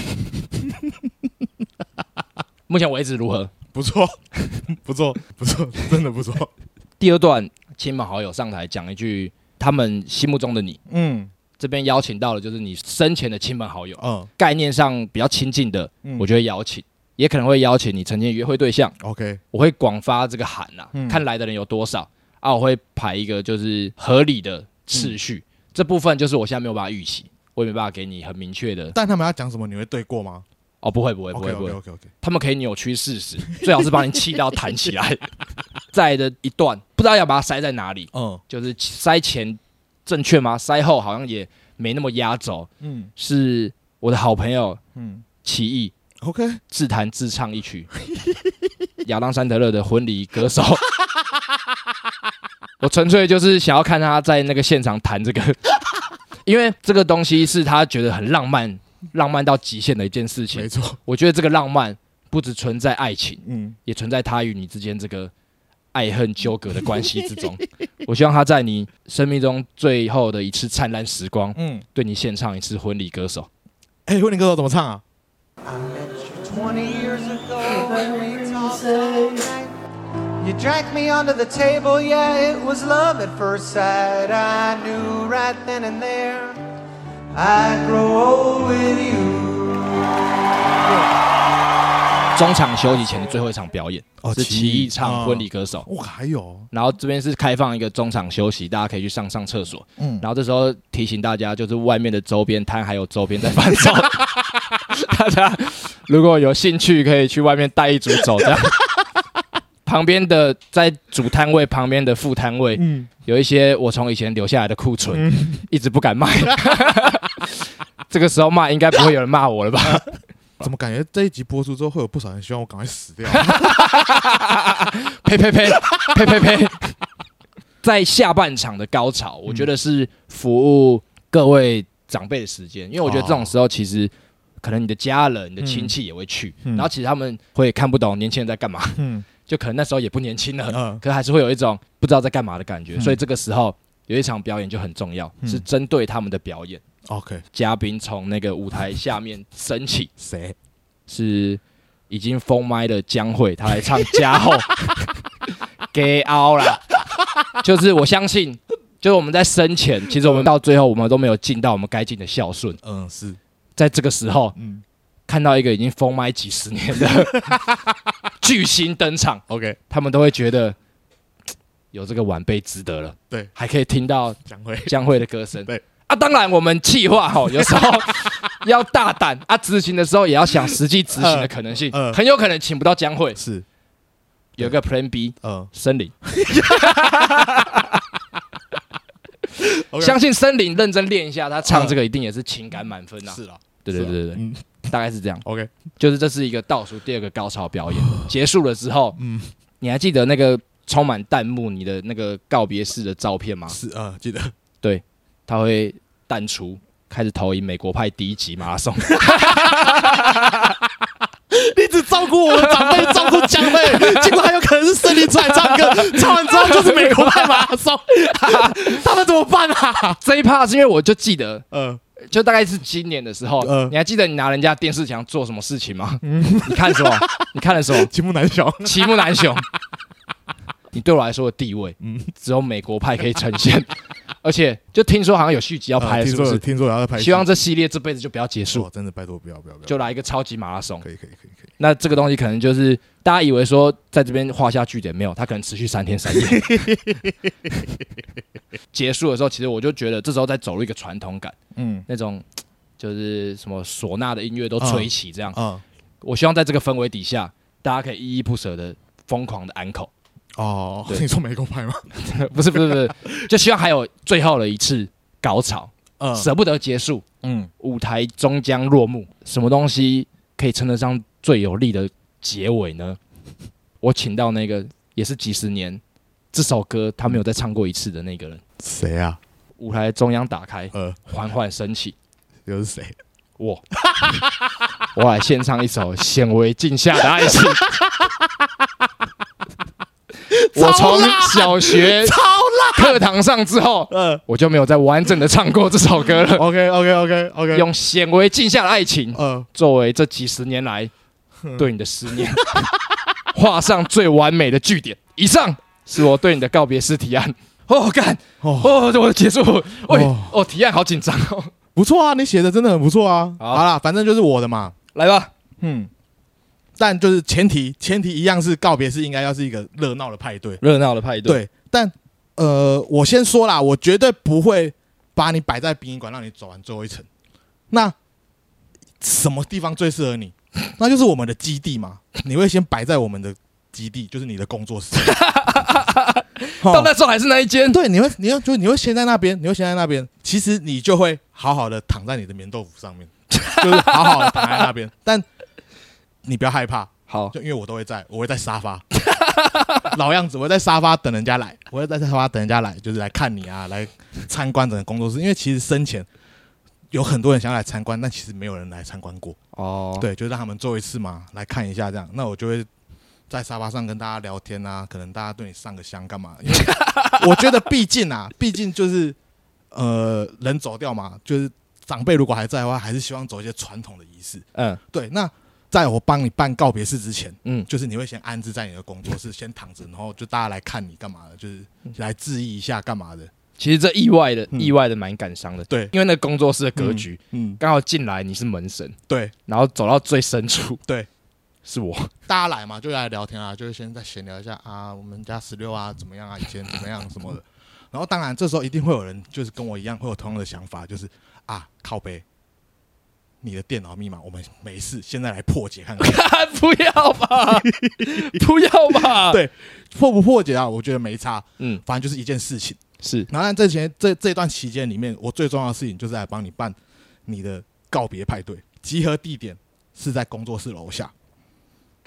目前为止如何？不错，不错，不错，真的不错。第二段亲朋好友上台讲一句他们心目中的你，嗯。这边邀请到的就是你生前的亲朋好友，嗯。概念上比较亲近的，嗯。我就会邀请，也可能会邀请你曾经的约会对象，，OK，我会广发这个函呐、嗯。看来的人有多少啊，我会排一个就是合理的次序，嗯。这部分就是我现在没有办法预期，我也没办法给你很明确的。但他们要讲什么，你会对过吗哦，不会不会不会不会。OK OK OK，他们可以扭曲事实，最好是把你气到弹起来。在的一段不知道要把它塞在哪里，嗯。就是塞前正确吗？塞后好像也没那么压轴。嗯。是我的好朋友嗯。奇艺，OK，自弹自唱一曲。亚当·山德勒的婚礼歌手。我纯粹就是想要看他在那个现场弹这个，因为这个东西是他觉得很浪漫、浪漫到极限的一件事情没。错，我觉得这个浪漫不只存在爱情，嗯也存在他与你之间这个爱恨纠葛的关系之中。我希望他在你生命中最后的一次灿烂时光，嗯，对你献唱一次婚礼歌手。哎，婚礼歌手怎么唱啊？I met you 20 years ago when we talked all night. You drank me under the table, yeah, it was love at first sight. I knew right then and there I'd grow old with you. 中场休息前的最后一场表演、是哦奇奇艺艺唱婚礼歌手。哇，还有，然后这边是开放一个中场休息，大家可以去上上厕所。嗯然后这时候提醒大家，就是外面的周边摊还有周边在贩售，大家如果有兴趣，可以去外面带一组走。这样，旁边的在主摊位旁边的副摊位，嗯有一些我从以前留下来的库存，一直不敢卖。这个时候骂，应该不会有人骂我了吧？怎么感觉这一集播出之后，会有不少人希望我赶快死掉？呸呸呸呸呸呸！在下半场的高潮，我觉得是服务各位长辈的时间，因为我觉得这种时候其实可能你的家人、你的亲戚也会去，嗯然后其实他们会看不懂年轻人在干嘛，嗯就可能那时候也不年轻了，嗯。可是还是会有一种不知道在干嘛的感觉，嗯所以这个时候有一场表演就很重要，嗯。是针对他们的表演，，OK，嘉宾从那个舞台下面升起，谁？是已经封麦的江慧，她来唱《加后》给凹啦。就是我相信，就是我们在生前，其实我们到最后，我们都没有尽到我们该尽的孝顺。嗯，是，在这个时候，嗯看到一个已经封麦几十年的 巨星登场，，OK，他们都会觉得有这个晚辈值得了。对，还可以听到将会，江蕙的歌声。对。啊，当然我们气话哈，有时候 要大胆啊，执行的时候也要想实际执行的可能性，嗯嗯很有可能请不到江蕙，是，有一个 Plan B 嗯森林。相信森林认真练一下，他唱这个一定也是情感满分呐。是啦，对对对对对，嗯大概是这样，，OK，就是这是一个倒数第二个高潮表演，结束了之后，嗯，你还记得那个充满弹幕你的那个告别式的照片吗？是啊，记得，对他会淡出，开始投影美国派第一集马拉松。你只照顾我的长辈，照顾江蕙，结果还有可能是森林出来唱歌，唱完之后就是美国派马拉松，他们怎么办啊？这一趴是因为我就记得，嗯就大概是今年的时候，呃你还记得你拿人家电视墙做什么事情吗？你看什么？你看了什么？齐木南小，齐木楠雄。你对我来说的地位，嗯只有美国派可以呈现，而且就听说好像有续集要拍，是不是？听说要拍，希望这系列这辈子就不要结束哦，，真的拜托不要不要不要，就来一个超级马拉松。可以可以可以可以，那这个东西可能就是大家以为说在这边画下句点，没有，它可能持续三天三夜。结束的时候，其实我就觉得这时候在走入一个传统感，嗯那种就是什么唢呐的音乐都吹起，这样。啊我希望在这个氛围底下，大家可以依依不舍的疯狂的安口，哦，对 你说美国派吗？不是不是不是，就希望还有最后的一次高潮，嗯舍不得结束，嗯舞台终将落幕，什么东西可以称得上最有力的结尾呢？我请到那个也是几十年这首歌他没有再唱过一次的那个人，谁啊？舞台中央打开，呃，缓缓升起，又是谁？我，我来献唱一首显微镜下的爱情。我从小学 课堂上之后，呃我就没有再完整的唱过这首歌了。OK OK OK OK，用显微镜下的爱情呃作为这几十年来对你的思念画上最完美的句点。以上是我对你的告别式提案。哦，干哦，哦，我结束。喂哦，哦，提案好紧张哦。不错啊，你写的真的很不错啊。好好啦，反正就是我的嘛。来吧，嗯，但就是前提，前提一样是告别是应该要是一个热闹的派对。热闹的派对。对，但呃，我先说啦，我绝对不会把你摆在殡仪馆，让你走完最后一层。那什么地方最适合你？那就是我们的基地嘛。你会先摆在我们的基地，就是你的工作室。哦到那时候还是那一间。对，你会，你要，就你会先在那边，你会先在那边，其实你就会好好的躺在你的棉豆腐上面，就是好好的躺在那边。但你不要害怕，好，就因为我都会在，我会在沙发，老样子，我会在沙发等人家来，我会在沙发等人家来，就是来看你啊，来参观整个工作室。因为其实生前有很多人想要来参观，但其实没有人来参观过。哦，对，就让他们做一次嘛，来看一下这样。那我就会在沙发上跟大家聊天啊，可能大家对你上个香干嘛？因为我 觉得毕竟啊，毕竟就是呃人走掉嘛，就是长辈如果还在的话，还是希望走一些传统的仪式。嗯对，那在我帮你办告别式之前，嗯，就是你会先安置在你的工作室，先躺着，然后就大家来看你干嘛的，就是来致意一下干嘛的。其实这意外的，嗯意外的蛮感伤的。对，因为那工作室的格局嗯，刚好进来你是门神，对，然后走到最深处，对，是我。大家来嘛，就来聊天啊，就是先在闲聊一下啊，我们家十六啊怎么样啊，以前怎么样什么的。然后当然这时候一定会有人就是跟我一样会有同样的想法，就是啊靠背，你的电脑密码我们没事，现在来破解看看。不要吧，不要吧。，对，破不破解啊？我觉得没差，嗯，反正就是一件事情。是然后在这前这这段期间里面，我最重要的事情就是来帮你办你的告别派对，集合地点是在工作室楼下。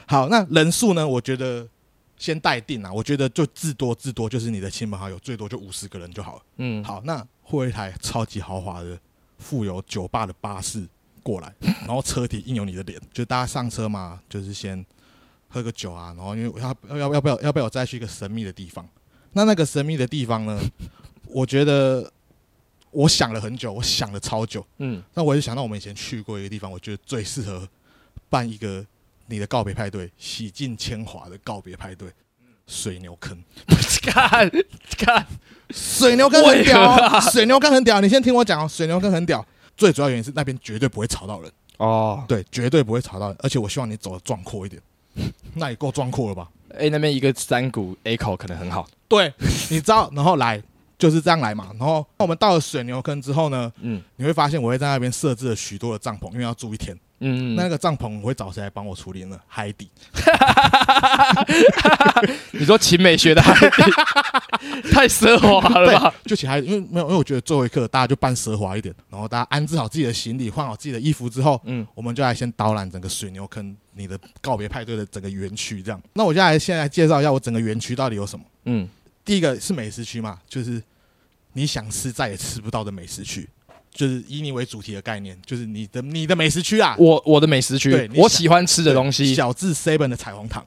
好，那人数呢？我觉得先待定啊。我觉得就至多至多就是你的亲朋好友，最多就五十个人就好了。嗯，好，那会有一台超级豪华的富有酒吧的巴士过来，然后车体印有你的脸，就大家上车嘛，就是先喝个酒啊，然后因为要要要不要要不要我再去一个神秘的地方？那那个神秘的地方呢？我觉得我想了很久，我想了超久，嗯，那我就想到我们以前去过一个地方，我觉得最适合办一个你的告别派对，洗尽铅华的告别派对。水牛坑，看看，水牛坑很屌、水牛坑很屌。你先听我讲哦，水牛坑很屌。最主要原因是那边绝对不会吵到人，哦，对，绝对不会吵到人。而且我希望你走的壮阔一点，那也够壮阔了吧？哎，那边一个山谷 A 口可能很好。对，你知道，然后来就是这样来嘛。然后我们到了水牛坑之后呢，嗯你会发现我会在那边设置了许多的帐篷，因为要住一天。嗯，那那个帐篷我会找谁来帮我处理呢？海底。你说秦美学的海底 太奢华了吧？就请海底，因为没有，因为我觉得最后一刻大家就办奢华一点，然后大家安置好自己的行李，换好自己的衣服之后，嗯我们就来先导览整个水牛坑你的告别派对的整个园区。这样，那我就来先来介绍一下我整个园区到底有什么。嗯，第一个是美食区嘛，就是你想吃再也吃不到的美食区，就是以你为主题的概念，就是你的你的美食区啊，我我的美食区，我喜欢吃的东西，小至 seven 的彩虹糖，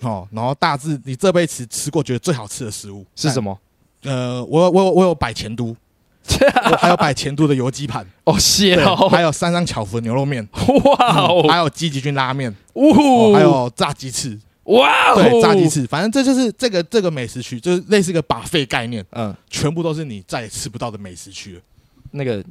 哦，然后大致你这辈子吃过觉得最好吃的食物。是什么？呃，我有我有我有摆前都，我还有摆前都的油鸡盘，哦，谢对，哦，还有三商巧福的牛肉面，哇哦，还有鸡吉菌拉面，呜哦，还有炸鸡翅，哇哦，对，炸鸡，翅，反正这就是这个这个美食区，就是类似一个把费概念，嗯，全部都是你再也吃不到的美食区了。那个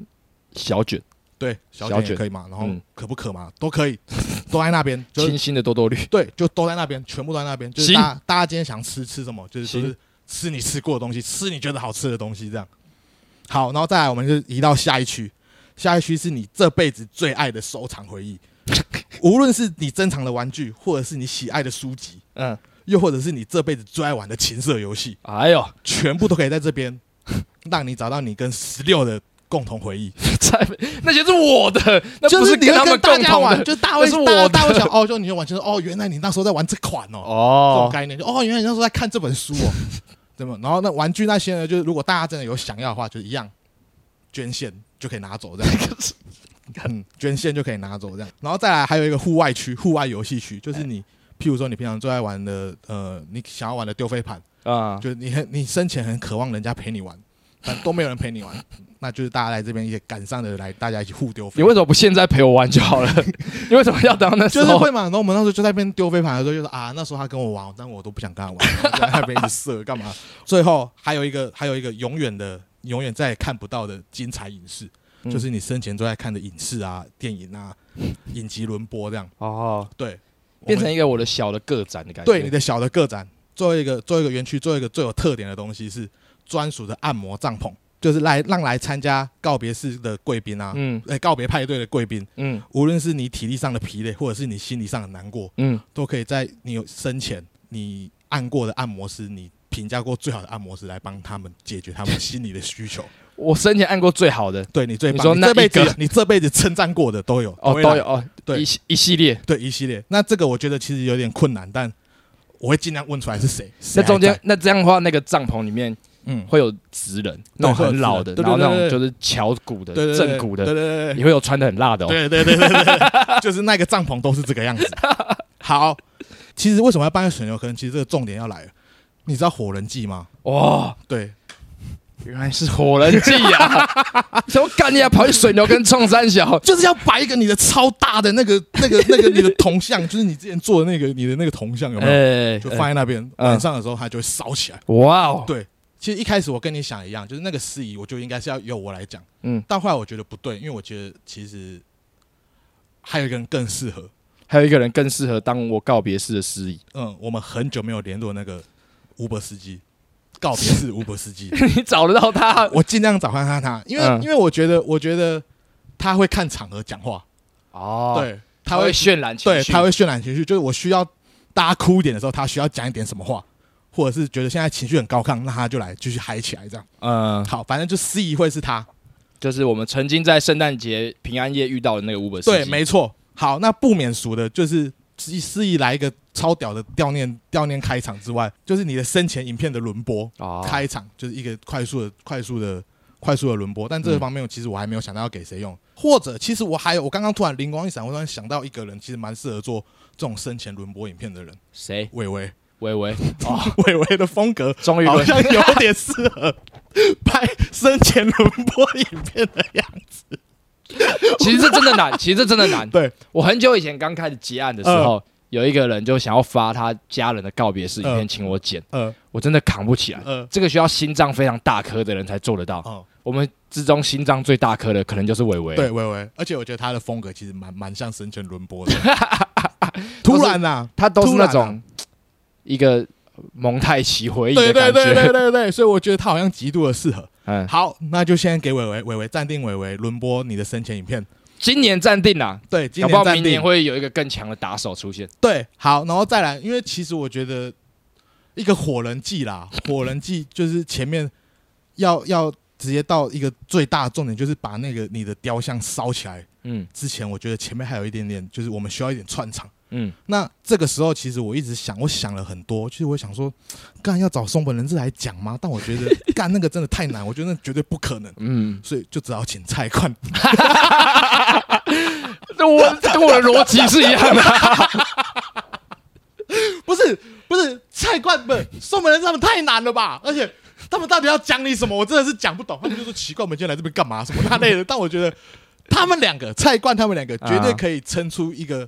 小卷，对，小小卷。可以嘛，然后嗯。可不可嘛，都可以，都在那边，就是清新的多多绿，对，就都在那边，全部都在那边，就是行。大家大家今天想吃吃什么，就是就是吃你吃过的东西，吃你觉得好吃的东西，这样。好，然后再来，我们就移到下一区，下一区是你这辈子最爱的收藏回忆，无论是你珍藏的玩具，或者是你喜爱的书籍，嗯，又或者是你这辈子最爱玩的情色游戏，哎呦，全部都可以在这边，让你找到你跟十六的共同回忆。在那些是我的，那不就是你会跟他们跟大家玩，共同的，就大卫是我大大卫想哦，就你就玩，就是哦，原来你那时候在玩这款哦，哦这种哦，概念，就哦，原来你那时候在看这本书哦，对吗？然后那玩具那些呢，就是如果大家真的有想要的话，就一样捐献就可以拿走这样。嗯，捐献就可以拿走这样。然后再来还有一个户外区，户外游戏区，就是你，譬如说你平常最爱玩的，呃，你想要玩的丢飞盘，啊，就是你很你生前很渴望人家陪你玩，反正都没有人陪你玩，那就是大家来这边一些赶上的来，大家一起互丢飞你为什么不现在陪我玩就好了？你为什么要等到那时候？就是会嘛，然后我们那时候就在那边丢飞盘的时候，就是啊，那时候他跟我玩，但我都不想跟他玩，在那边一直射干嘛？最后还有一个，还有一个永远的、永远再也看不到的精彩影视，嗯就是你生前都在看的影视啊、电影啊、影集轮播这样。哦，对，变成一个我的小的个展的感觉。对你的小的个展，作为一个作为一个园区，作为一个最有特点的东西是专属的按摩帐篷，就是来让来参加告别式的贵宾啊，嗯呃，告别派对的贵宾，嗯无论是你体力上的疲累，或者是你心理上的难过，嗯，都可以在你有生前你按过的按摩师，你评价过最好的按摩师来帮他们解决他们心理的需求。我生前按过最好的对你最棒，你说那这辈子你这辈子称赞过的都有，哦，都有哦，对一系一系列。对一系列。那这个我觉得其实有点困难，但我会尽量问出来是谁。那中间那这样的话，那个帐篷里面嗯，会有直人，那种很老的，然后那种就是敲鼓的、正鼓的，对对对也会有穿的很辣的哦。对对对对对对，就是那个帐篷都是这个样子。好，其实为什么要办在水牛坑？其实这个重点要来了。你知道火人祭吗？哇，对，原来是火人祭呀！什么干你啊？跑去水牛跟冲三小，就是要摆一个你的超大的那个、那个、那个你的铜像，就是你之前做的那个你的那个铜像有没有？哎，就放在那边，嗯晚上的时候它就会烧起来。哇哦，对，其实一开始我跟你想一样，就是那个司仪，我就应该是要由我来讲，嗯，但后来我觉得不对，因为我觉得其实还有一个人更适合。还有一个人更适合当我告别式的司仪，嗯，我们很久没有联络那个 Uber 司机，告别式 Uber 司机，你找得到他？我尽量找看看他，因为、嗯。因为我觉得我觉得他会看场合讲话，哦，，对，他会渲染情绪，对他会渲染情绪，就是我需要大家哭一点的时候，他需要讲一点什么话，或者是觉得现在情绪很高亢，那他就来继续嗨起来，这样嗯，好，反正就司仪会是他，就是我们曾经在圣诞节、平安夜遇到的那个 Uber 司对，没错。好，那不免俗的就是司司仪来一个超屌的悼念悼念开场之外，就是你的生前影片的轮播，哦，开场就是一个快速的、快速的、快速的轮播。但这个嗯方面，其实我还没有想到要给谁用，或者其实我还有，我刚刚突然灵光一闪，我突然想到一个人，其实蛮适合做这种生前轮播影片的人，谁？伟伟。微微 哦，伟伟的风格终于轮好像有点适合拍生前轮播影片的样子。其实这真的难，其实这真的难。对，我很久以前刚开始结案的时候，有一个人就想要发他家人的告别式影片，嗯请我剪，呃我真的扛不起来。呃这个需要心脏非常大颗的人才做得到。哦，我们之中心脏最大颗的，可能就是伟伟。对，伟伟，而且我觉得他的风格其实蛮蛮像生前轮播的。突然呐、他都是那种一个蒙太奇回忆对对的感对对对。对对，所以我觉得他好像极度的适合。嗯，好，那就先给伟伟伟伟暂定伟伟轮播你的生前影片。今年暂定啦，对，今搞不好明年会有一个更强的打手出现。对，好，然后再来，因为其实我觉得一个火人祭啦，火人祭就是前面要要直接到一个最大的重点，就是把那个你的雕像烧起来嗯之前，我觉得前面还有一点点，就是我们需要一点串场。嗯，那这个时候，其实我一直想，我想了很多。其实我想说，干要找松本人志来讲吗？但我觉得干那个真的太难，我觉得那绝对不可能，嗯，所以就只好请蔡冠。这我跟我的逻辑是一样的。不是不是蔡冠不是松本人志他们太难了吧？而且他们到底要讲你什么？我真的是讲不懂。他们就说奇怪，我们今天来这边干嘛？什么那类的。但我觉得他们两个蔡冠他们两个绝对可以撑出一个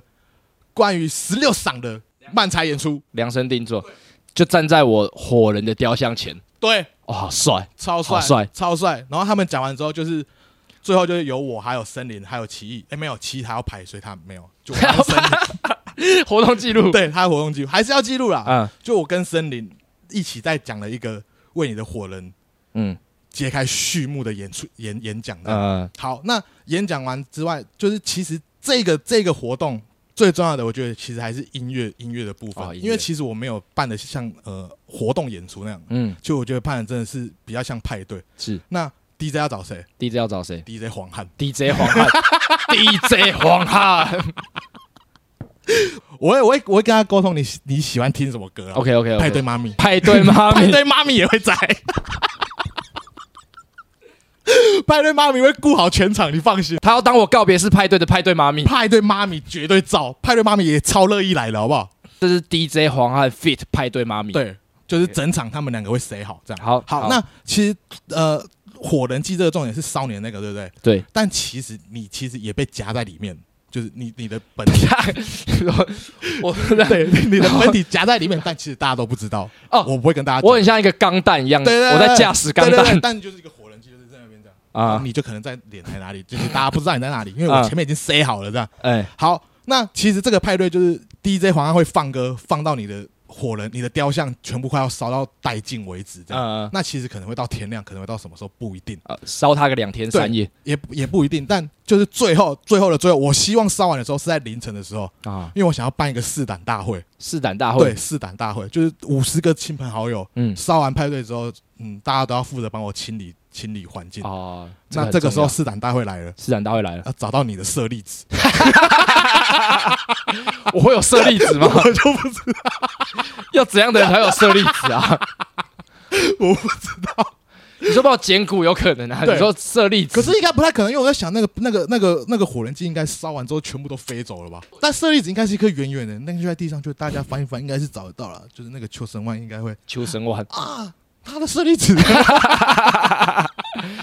关于十六赏的漫才演出。量身定做，就站在我火人的雕像前，对，哇，好帅！超帅，帅超帅。然后他们讲完之后，就是最后就是有我，还有森林，还有奇艺。哎，没有奇艺他要排，所以他没有。就我跟森林，活动记录，对他的活动记录还是要记录啦。嗯就我跟森林一起在讲了一个为你的火人嗯揭开序幕的演出演演讲的。嗯好，那演讲完之外，就是其实这个这个活动最重要的，我觉得其实还是音乐音乐的部分，哦因为其实我没有办的像呃活动演出那样，嗯，就我觉得办的真的是比较像派对。是那 DJ 要找谁 DJ 要找谁？DJ 黄汉。？DJ 黄汉，DJ 黄汉。我会我会我会跟他沟通你你喜欢听什么歌啊 OK OK，派对妈咪，派对妈咪，派对妈咪也会在。派对妈咪会顾好全场，你放心。他要当我告别式派对的派对妈咪，派对妈咪绝对造，派对妈咪也超乐意来的，好不好？这是 DJ 黄汉 fit 派对妈咪。，对，就是整场他们两个会 say 好这样。好好，那其实呃，火人祭这个重点是烧你的那个，对不对？对，但其实你其实也被夹在里面，就是你你的本体，我 对，你的本体夹在里面，但其实大家都不知道。哦我不会跟大家讲，我很像一个钢弹一样，对对对我在驾驶钢弹但就是一个火啊，啊，你就可能在脸在哪里，就是大家不知道你在哪里，因为我啊前面已经塞好了这样。哎，好，那其实这个派对就是 DJ 皇上会放歌，放到你的火人、你的雕像全部快要烧到殆尽为止，这样。嗯，那其实可能会到天亮，可能会到什么时候不一定，呃烧它个两天三夜也也不一定。但就是最后最后的最后，我希望烧完的时候是在凌晨的时候，啊，因为我想要办一个试胆大会。试胆大会对，会，试胆大会就是五十个亲朋好友，嗯，烧完派对之后，嗯，大家都要负责帮我清理清理环境。哦，那这个时候是试胆大会来了，市长大会来了，要找到你的舍利子，我会有舍利子吗？我就不知道要怎样的人才有舍利子啊？我不知道。你说把我捡骨有可能啊？对你说舍利子，可是应该不太可能，因为我在想那个那个那个那个火人机应该烧完之后全部都飞走了吧？但舍利子应该是一颗圆圆的，那个就在地上，就大家翻一翻，应该是找得到了。就是那个求神万应该会求神万，啊，他的舍利子。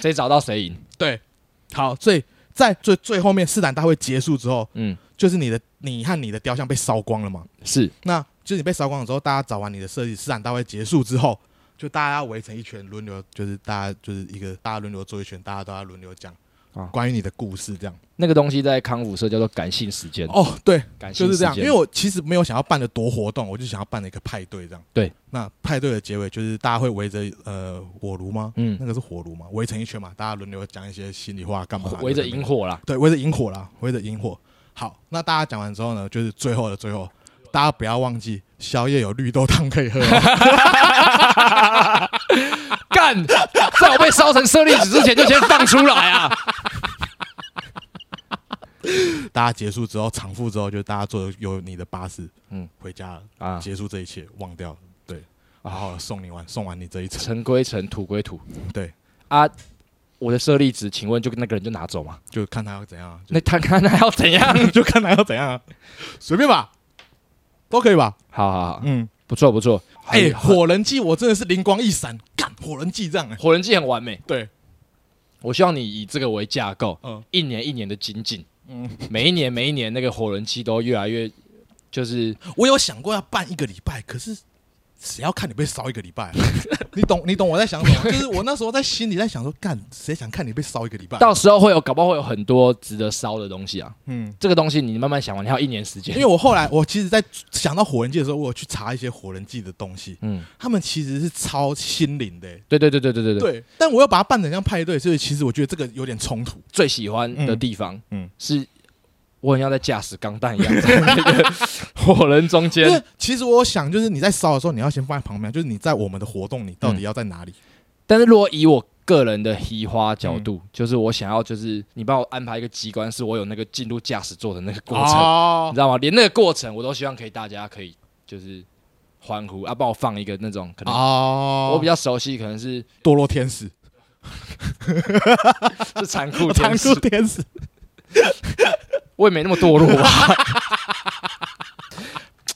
谁找到谁赢？对，好，所以在最最后面试胆大会结束之后，嗯，就是你的你和你的雕像被烧光了嘛？是那就是你被烧光了之后，大家找完你的设计，试胆大会结束之后，就大家围成一圈，轮流，就是大家就是一个大家轮流做一圈，大家都要轮流讲啊关于你的故事，这样。那个东西在康复社叫做感性时间，哦，对，感性就是这样。因为我其实没有想要办的多活动，我就想要办了一个派对这样。对，那派对的结尾就是大家会围着呃火炉吗？嗯那个是火炉嘛，围成一圈嘛，大家轮流讲一些心里话，干嘛啦？围着萤火啦，对，围着萤火啦，围着萤火。好，那大家讲完之后呢，就是最后的最后，大家不要忘记宵夜有绿豆汤可以喝、哦。干，在我被烧成舍利子之前就先放出来啊！大家结束之后，偿付之后，就大家坐有你的巴士，嗯嗯，回家了，啊，结束这一切，忘掉了。对，然后送你完，送完你这一程。尘归尘，土归土对，啊。我的舍利子，请问就那个人就拿走吗？就看他要怎样啊，那他看 他要怎样？就看他要怎样啊，随便吧，都可以吧。好好好，嗯，不错不错。哎、哎，火人祭我真的是灵光一闪，干火人祭这样欸、火人祭很完美。对，我希望你以这个为架构，嗯。一年一年的精进，嗯，每一年每一年那个火人祭都越来越，就是我有想过要办一个礼拜，可是谁要看你被烧一个礼拜、啊？你懂你懂我在想什么？就是我那时候在心里在想说，干谁想看你被烧一个礼拜？到时候会有，搞不好会有很多值得烧的东西啊。嗯，这个东西你慢慢想完，你还有一年时间。因为我后来我其实，在想到火人祭的时候，我有去查一些火人祭的东西，嗯，他们其实是超心灵的、欸对对对对对对对，对，但我又把它办成像派对，所以其实我觉得这个有点冲突。最喜欢的地方，嗯嗯，是我很像在驾驶钢弹一样，在那个火人中因间为。其实我想，就是你在烧的时候，你要先放在旁边，就是你在我们的活动，你到底要在哪里？但是如果以我个人的移花角度，就是我想要，就是你帮我安排一个机关，是我有那个进入驾驶座的那个过程，你哦知道吗？连那个过程我都希望可以，大家可以就是欢呼啊，帮我放一个那种可能哦，我比较熟悉，可能是堕落天使，是残酷残天使。酷，天使，我也没那么堕落吧。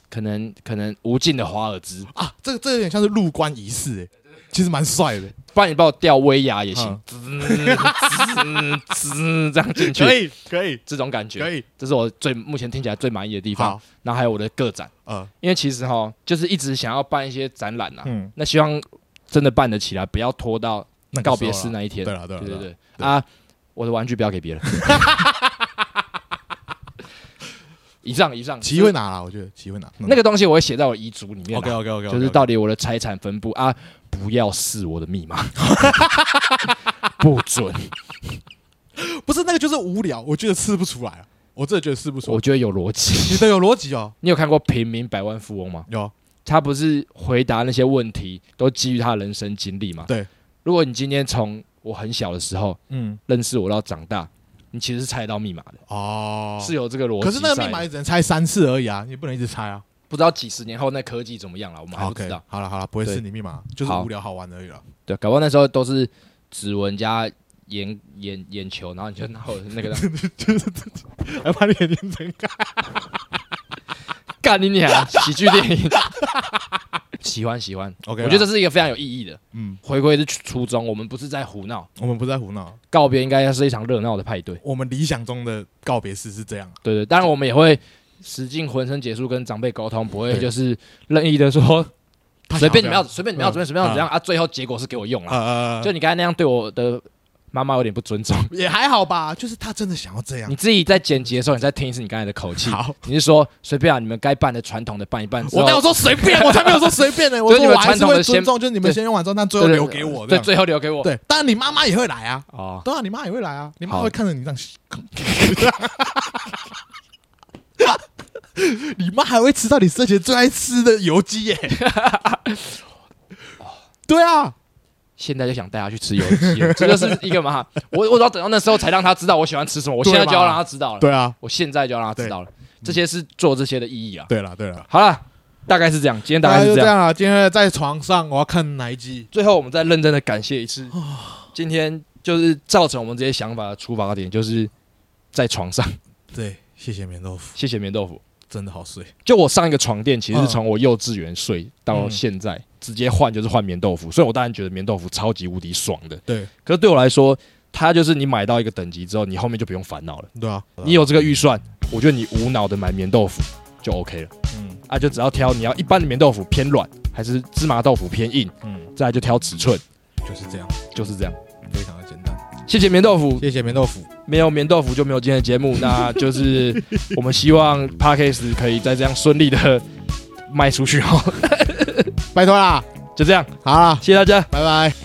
可能可能无尽的华尔兹，啊，这个这个有点像是入关仪式，哎，其实蛮帅的，不然你帮我吊威亚也行。嗯，滋滋滋这样进去，可以可以。这种感觉，可以，这是我最目前听起来最满意的地方。好。，然后还有我的个展，呃，因为其实哈，就是一直想要办一些展览啊，嗯，那希望真的办得起来，不要拖到那个告别时候啦。式那一天。对了对了对对对。对。啊，我的玩具不要给别人。以上以上，齐会拿了，我觉得齐会拿那个东西我会写在我遗嘱里面啊。OK OK OK，就是到底我的财产分布啊，不要试我的密码，不准。不是那个就是无聊，我觉得吃不出来啊，我真的觉得吃不出来。我觉得有逻辑。你的有逻辑哦，你有看过《平民百万富翁》吗？有他不是回答那些问题都基于他的人生经历吗？对。如果你今天从我很小的时候嗯认识我到长大，你其实是猜得到密码的，哦，是有这个逻辑。可是那个密码也只能猜三次而已啊，你不能一直猜啊。不知道几十年后那科技怎么样了，我们还不知道。好了好了，不会是你密码，就是无聊好玩而已了。对，搞不好那时候都是指纹加眼眼眼球，然后你就拿我的那个 还把你眼睛睁开，干你娘！喜剧电影，喜欢喜欢。OK 我觉得这是一个非常有意义的。嗯，回归是初衷，我们不是在胡闹，我们不在胡闹，告别应该是一场热闹的派对。我们理想中的告别式是这样。对对，当然我们也会使尽浑身解数跟长辈沟通，不会就是任意的说随便你们要随便你们要嗯。随便随便要怎样啊，最后结果是给我用了。呃，就你刚才那样对我的妈妈有点不尊重。也还好吧，就是他真的想要这样你。自己在剪辑的时候，你再听一次你刚才的口气。好，你是说随便啊，你们该办的传统的办一办。我没有说随便，我才没有说随便呢。我说我还是传统的先会尊重，就是你们先用完之后，但最后留给我。这对，最后留给我。对，当然你妈妈也会来啊。哦，对啊，你妈也会来啊，你妈好会看着你这样。你妈还会吃到你生前最爱吃的油鸡耶！对啊，现在就想带他去吃油 鸡，这就是一个嘛。我我要等到那时候才让他知道我喜欢吃什么，我现在就要让他知道了。对啊，我现在就要让他知道了，这些是做这些的意义啊。对了，对了，好了，大概是这样，今天大概是这样。就这样啊。今天在床上，我要看哪一集？最后，我们再认真的感谢一次，今天就是造成我们这些想法的出发点，就是在床上。对，谢谢棉豆腐，谢谢棉豆腐。真的好睡。就我上一个床垫，其实从我幼稚园睡到现在，直接换就是换棉豆腐，所以我当然觉得棉豆腐超级无敌爽的。对，可是对我来说，它就是你买到一个等级之后，你后面就不用烦恼了。对啊，你有这个预算，我觉得你无脑的买棉豆腐就 OK 了。嗯啊，就只要挑你要一般的棉豆腐偏软，还是芝麻豆腐偏硬，嗯，再来就挑尺寸，就是这样，就是这样。非常的简单。谢谢棉豆腐，谢谢棉豆腐，没有棉豆腐就没有今天的节目。那就是 我们希望 Parkes 可以再这样顺利的卖出去哦。拜托啦，就这样，好啦，谢谢大家。拜拜。